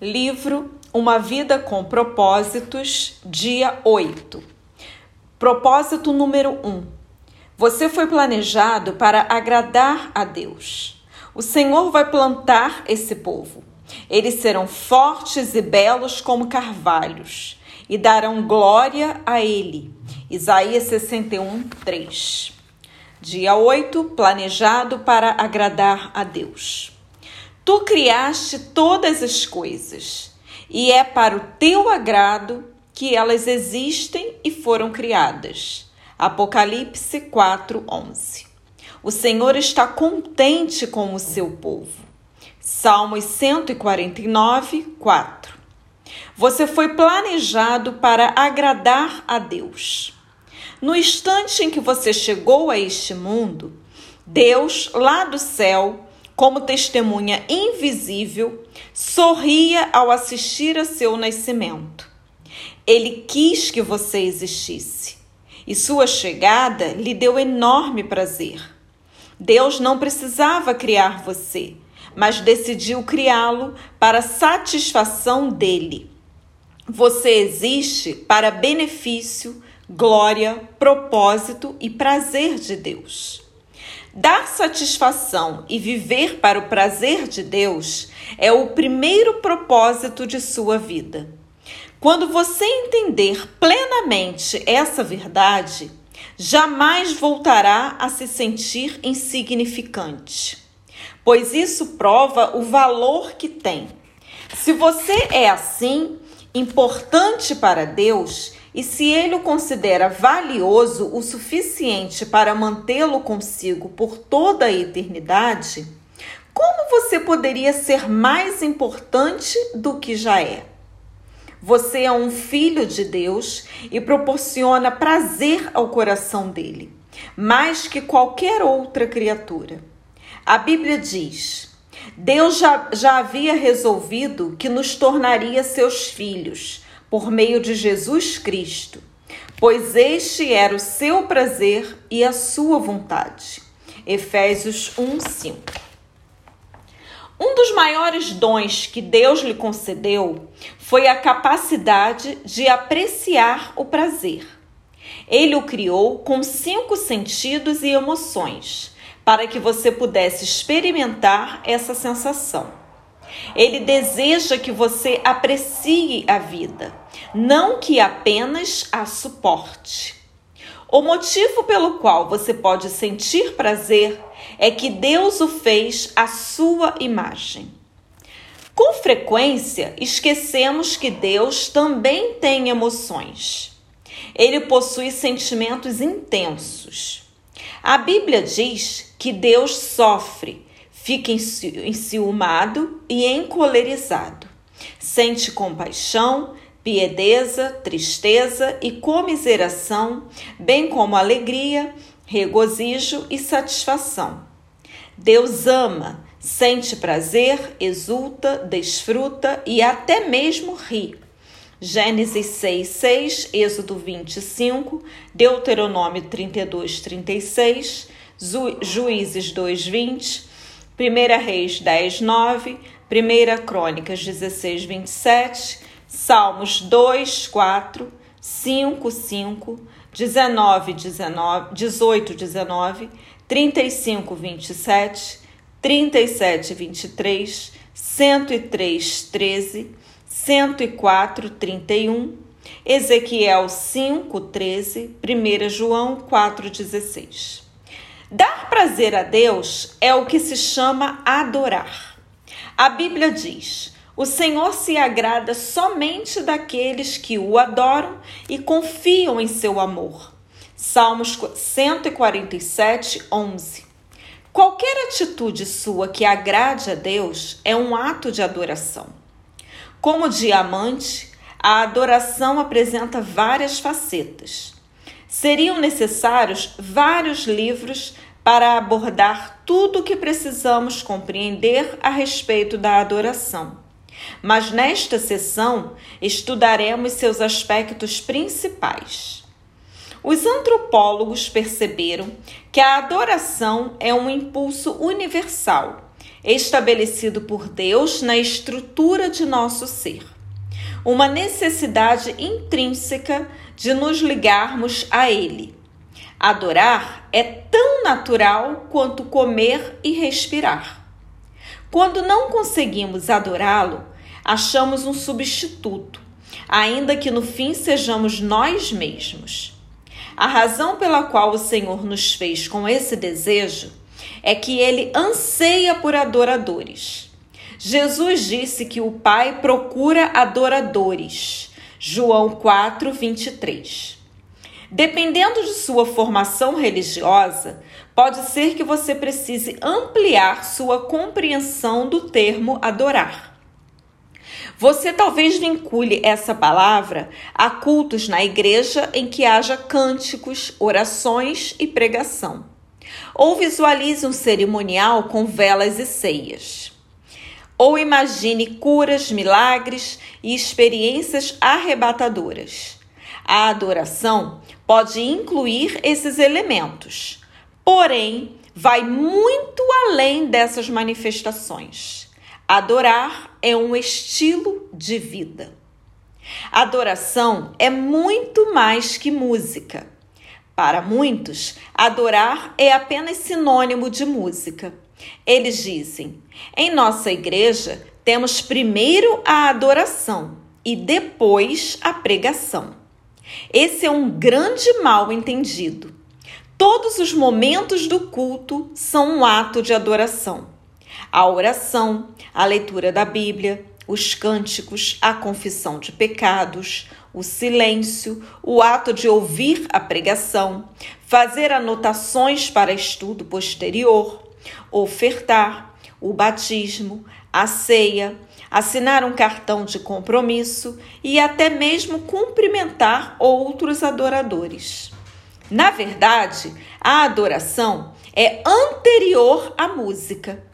Livro Uma Vida com Propósitos, dia 8. Propósito número 1. Você foi planejado para agradar a Deus. O Senhor vai plantar esse povo. Eles serão fortes e belos como carvalhos e darão glória a Ele. Isaías 61, 3. Dia 8. Planejado para agradar a Deus. Tu criaste todas as coisas, e é para o teu agrado que elas existem e foram criadas. Apocalipse 4:11. O Senhor está contente com o seu povo. Salmos 149, 4. Você foi planejado para agradar a Deus. No instante em que você chegou a este mundo, Deus, lá do céu, como testemunha invisível, sorria ao assistir a seu nascimento. Ele quis que você existisse e sua chegada lhe deu enorme prazer. Deus não precisava criar você, mas decidiu criá-lo para satisfação dele. Você existe para benefício, glória, propósito e prazer de Deus. Dar satisfação e viver para o prazer de Deus é o primeiro propósito de sua vida. Quando você entender plenamente essa verdade, jamais voltará a se sentir insignificante, pois isso prova o valor que tem. Se você é assim, importante para Deus, e se ele o considera valioso o suficiente para mantê-lo consigo por toda a eternidade, como você poderia ser mais importante do que já é? Você é um filho de Deus e proporciona prazer ao coração dele, mais que qualquer outra criatura. A Bíblia diz: Deus já, já havia resolvido que nos tornaria seus filhos por meio de Jesus Cristo, pois este era o seu prazer e a sua vontade. Efésios 1, 5. Um dos maiores dons que Deus lhe concedeu foi a capacidade de apreciar o prazer. Ele o criou com cinco sentidos e emoções, para que você pudesse experimentar essa sensação. Ele deseja que você aprecie a vida, não que apenas a suporte. O motivo pelo qual você pode sentir prazer é que Deus o fez à sua imagem. Com frequência, esquecemos que Deus também tem emoções. Ele possui sentimentos intensos. A Bíblia diz que Deus sofre fica enciumado e encolerizado. Sente compaixão, piedeza, tristeza e comiseração, bem como alegria, regozijo e satisfação. Deus ama, sente prazer, exulta, desfruta e até mesmo ri. Gênesis 6, 6, Êxodo 25, Deuteronômio 32, 36, Juízes 2, 20, 1 Reis 10, 9, 1 Crônicas 16, 27, Salmos 2, 4, 5, 5, 19, 19, 18, 19, 35, 27, 37, 23, 103, 13, 104, 31, Ezequiel 5, 13, 1 João 4, 16. Dar prazer a Deus é o que se chama adorar. A Bíblia diz: o Senhor se agrada somente daqueles que o adoram e confiam em seu amor. Salmos 147, 11. Qualquer atitude sua que agrade a Deus é um ato de adoração. Como diamante, a adoração apresenta várias facetas. Seriam necessários vários livros para abordar tudo o que precisamos compreender a respeito da adoração. Mas nesta sessão estudaremos seus aspectos principais. Os antropólogos perceberam que a adoração é um impulso universal estabelecido por Deus na estrutura de nosso ser. Uma necessidade intrínseca de nos ligarmos a Ele. Adorar é tão natural quanto comer e respirar. Quando não conseguimos adorá-lo, achamos um substituto, ainda que no fim sejamos nós mesmos. A razão pela qual o Senhor nos fez com esse desejo é que ele anseia por adoradores. Jesus disse que o Pai procura adoradores. João 4, 23. Dependendo de sua formação religiosa, pode ser que você precise ampliar sua compreensão do termo adorar. Você talvez vincule essa palavra a cultos na igreja em que haja cânticos, orações e pregação. Ou visualize um cerimonial com velas e ceias. Ou imagine curas, milagres e experiências arrebatadoras. A adoração pode incluir esses elementos, porém, vai muito além dessas manifestações. Adorar é um estilo de vida. Adoração é muito mais que música. Para muitos, adorar é apenas sinônimo de música. Eles dizem: em nossa igreja temos primeiro a adoração e depois a pregação. Esse é um grande mal entendido. Todos os momentos do culto são um ato de adoração a oração, a leitura da Bíblia, os cânticos, a confissão de pecados, o silêncio, o ato de ouvir a pregação, fazer anotações para estudo posterior, ofertar, o batismo, a ceia, assinar um cartão de compromisso e até mesmo cumprimentar outros adoradores. Na verdade, a adoração é anterior à música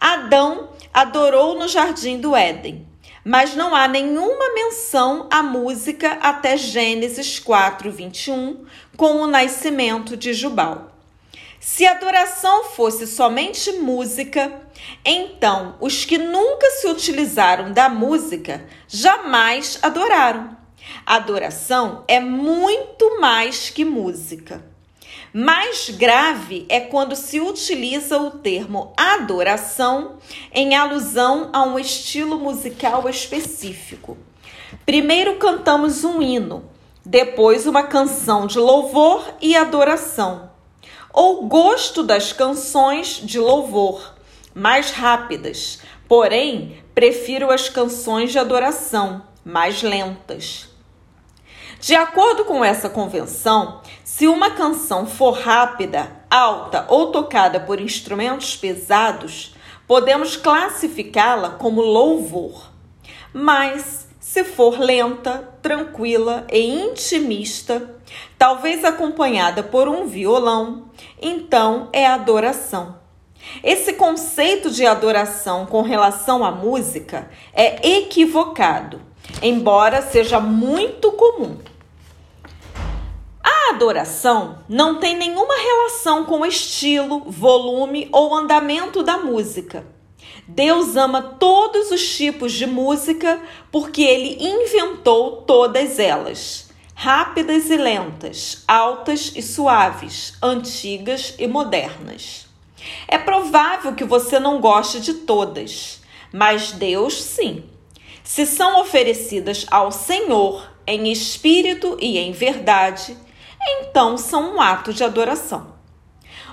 Adão adorou no jardim do Éden, mas não há nenhuma menção à música até Gênesis 4, 21, com o nascimento de Jubal. Se adoração fosse somente música, então os que nunca se utilizaram da música jamais adoraram. Adoração é muito mais que música. Mais grave é quando se utiliza o termo adoração em alusão a um estilo musical específico. Primeiro cantamos um hino, depois uma canção de louvor e adoração. Ou gosto das canções de louvor, mais rápidas, porém prefiro as canções de adoração, mais lentas. De acordo com essa convenção, se uma canção for rápida, alta ou tocada por instrumentos pesados, podemos classificá-la como louvor. Mas se for lenta, tranquila e intimista, talvez acompanhada por um violão, então é adoração. Esse conceito de adoração com relação à música é equivocado embora seja muito comum. A adoração não tem nenhuma relação com o estilo, volume ou andamento da música. Deus ama todos os tipos de música porque ele inventou todas elas. Rápidas e lentas, altas e suaves, antigas e modernas. É provável que você não goste de todas, mas Deus sim. Se são oferecidas ao Senhor em espírito e em verdade, então são um ato de adoração.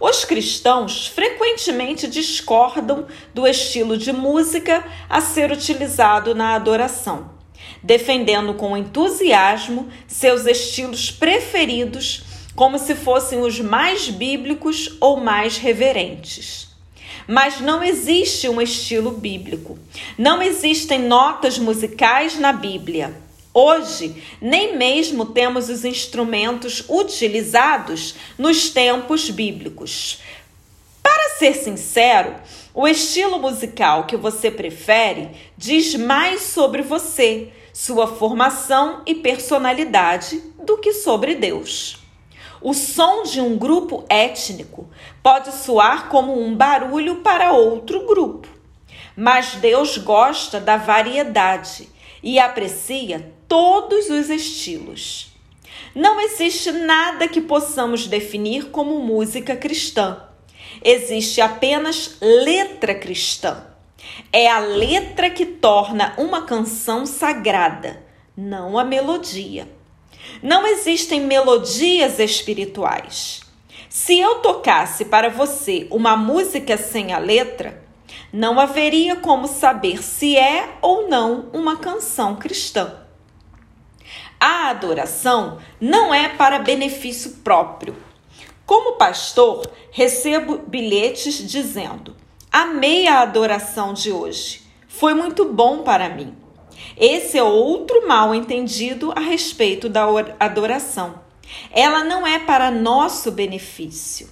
Os cristãos frequentemente discordam do estilo de música a ser utilizado na adoração, defendendo com entusiasmo seus estilos preferidos como se fossem os mais bíblicos ou mais reverentes. Mas não existe um estilo bíblico. Não existem notas musicais na Bíblia. Hoje, nem mesmo temos os instrumentos utilizados nos tempos bíblicos. Para ser sincero, o estilo musical que você prefere diz mais sobre você, sua formação e personalidade do que sobre Deus. O som de um grupo étnico pode soar como um barulho para outro grupo. Mas Deus gosta da variedade e aprecia todos os estilos. Não existe nada que possamos definir como música cristã. Existe apenas letra cristã. É a letra que torna uma canção sagrada, não a melodia. Não existem melodias espirituais. Se eu tocasse para você uma música sem a letra, não haveria como saber se é ou não uma canção cristã. A adoração não é para benefício próprio. Como pastor, recebo bilhetes dizendo: Amei a adoração de hoje. Foi muito bom para mim. Esse é outro mal entendido a respeito da adoração. Ela não é para nosso benefício.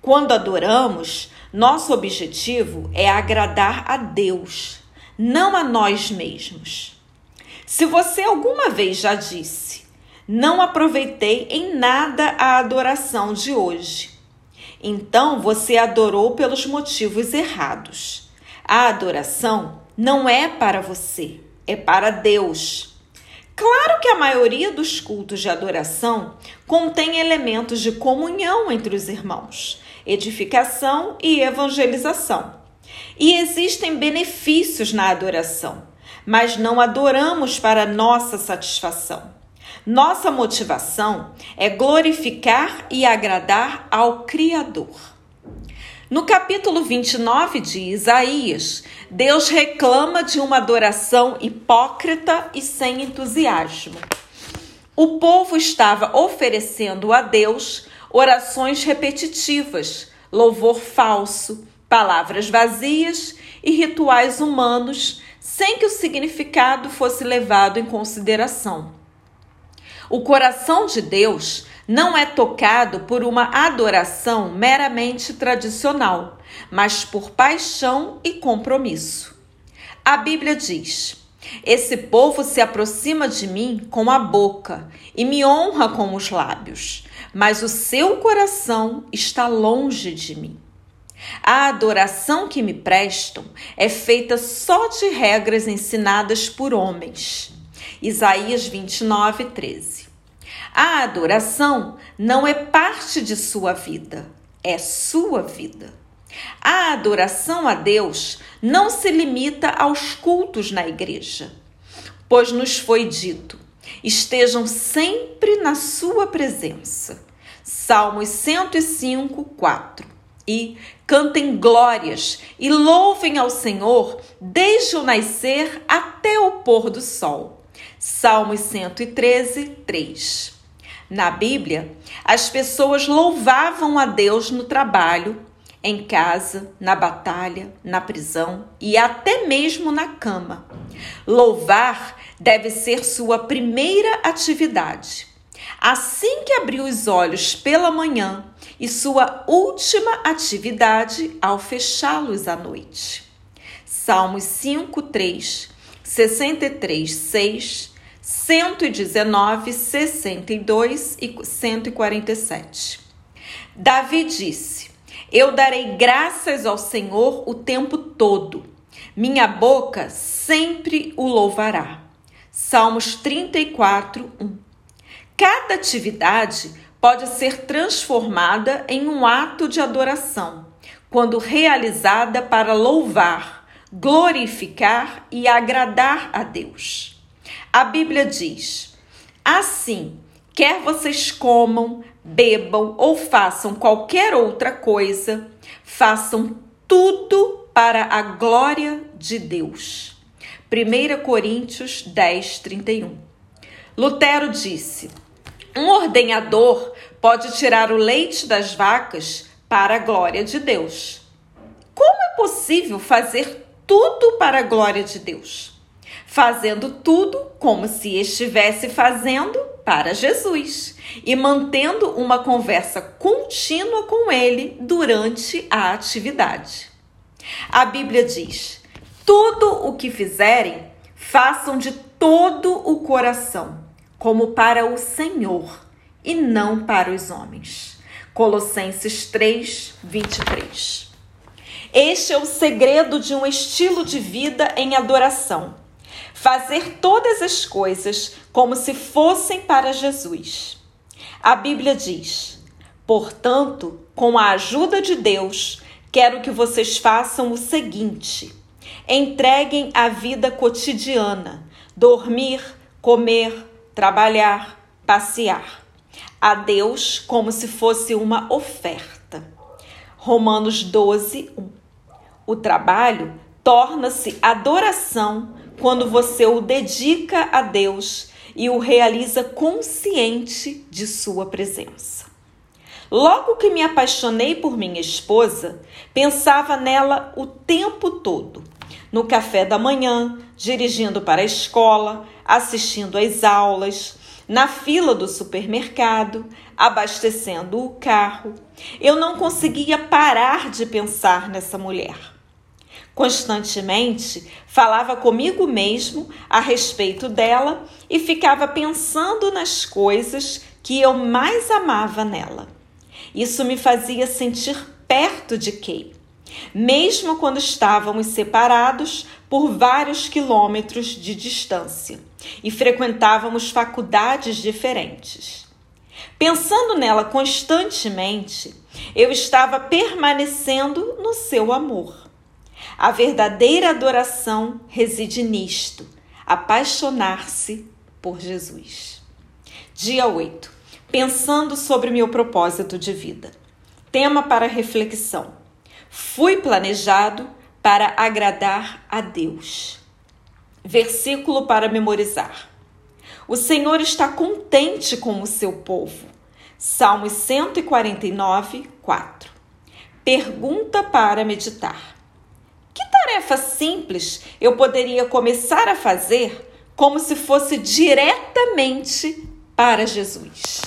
Quando adoramos, nosso objetivo é agradar a Deus, não a nós mesmos. Se você alguma vez já disse, não aproveitei em nada a adoração de hoje, então você adorou pelos motivos errados. A adoração não é para você é para Deus. Claro que a maioria dos cultos de adoração contém elementos de comunhão entre os irmãos, edificação e evangelização. E existem benefícios na adoração, mas não adoramos para nossa satisfação. Nossa motivação é glorificar e agradar ao Criador. No capítulo 29 de Isaías, Deus reclama de uma adoração hipócrita e sem entusiasmo. O povo estava oferecendo a Deus orações repetitivas, louvor falso, palavras vazias e rituais humanos, sem que o significado fosse levado em consideração. O coração de Deus não é tocado por uma adoração meramente tradicional, mas por paixão e compromisso. A Bíblia diz: Esse povo se aproxima de mim com a boca e me honra com os lábios, mas o seu coração está longe de mim. A adoração que me prestam é feita só de regras ensinadas por homens. Isaías 29, 13. A adoração não é parte de sua vida, é sua vida. A adoração a Deus não se limita aos cultos na igreja, pois nos foi dito: estejam sempre na sua presença. Salmos 105, 4. E cantem glórias e louvem ao Senhor desde o nascer até o pôr do sol. Salmos 113, 3. Na Bíblia, as pessoas louvavam a Deus no trabalho, em casa, na batalha, na prisão e até mesmo na cama. Louvar deve ser sua primeira atividade. Assim que abrir os olhos pela manhã e sua última atividade ao fechá-los à noite. Salmos 5, 3, 63, 6 119, 62 e 147. Davi disse: Eu darei graças ao Senhor o tempo todo, minha boca sempre o louvará. Salmos 34, 1. Cada atividade pode ser transformada em um ato de adoração, quando realizada para louvar, glorificar e agradar a Deus. A Bíblia diz: Assim, quer vocês comam, bebam ou façam qualquer outra coisa, façam tudo para a glória de Deus. 1 Coríntios 10, 31. Lutero disse: Um ordenhador pode tirar o leite das vacas para a glória de Deus. Como é possível fazer tudo para a glória de Deus? Fazendo tudo como se estivesse fazendo para Jesus e mantendo uma conversa contínua com ele durante a atividade. A Bíblia diz: tudo o que fizerem, façam de todo o coração, como para o Senhor e não para os homens. Colossenses 3, 23. Este é o segredo de um estilo de vida em adoração. Fazer todas as coisas como se fossem para Jesus. A Bíblia diz: Portanto, com a ajuda de Deus, quero que vocês façam o seguinte: entreguem a vida cotidiana, dormir, comer, trabalhar, passear, a Deus como se fosse uma oferta. Romanos 12, 1. O trabalho torna-se adoração quando você o dedica a Deus e o realiza consciente de sua presença. Logo que me apaixonei por minha esposa, pensava nela o tempo todo. No café da manhã, dirigindo para a escola, assistindo às aulas, na fila do supermercado, abastecendo o carro. Eu não conseguia parar de pensar nessa mulher. Constantemente falava comigo mesmo a respeito dela e ficava pensando nas coisas que eu mais amava nela. Isso me fazia sentir perto de Kay, mesmo quando estávamos separados por vários quilômetros de distância e frequentávamos faculdades diferentes. Pensando nela constantemente, eu estava permanecendo no seu amor. A verdadeira adoração reside nisto: apaixonar-se por Jesus. Dia 8. Pensando sobre meu propósito de vida. Tema para reflexão: Fui planejado para agradar a Deus. Versículo para memorizar. O Senhor está contente com o seu povo. Salmos 149, 4. Pergunta para meditar. Tarefa simples eu poderia começar a fazer como se fosse diretamente para Jesus?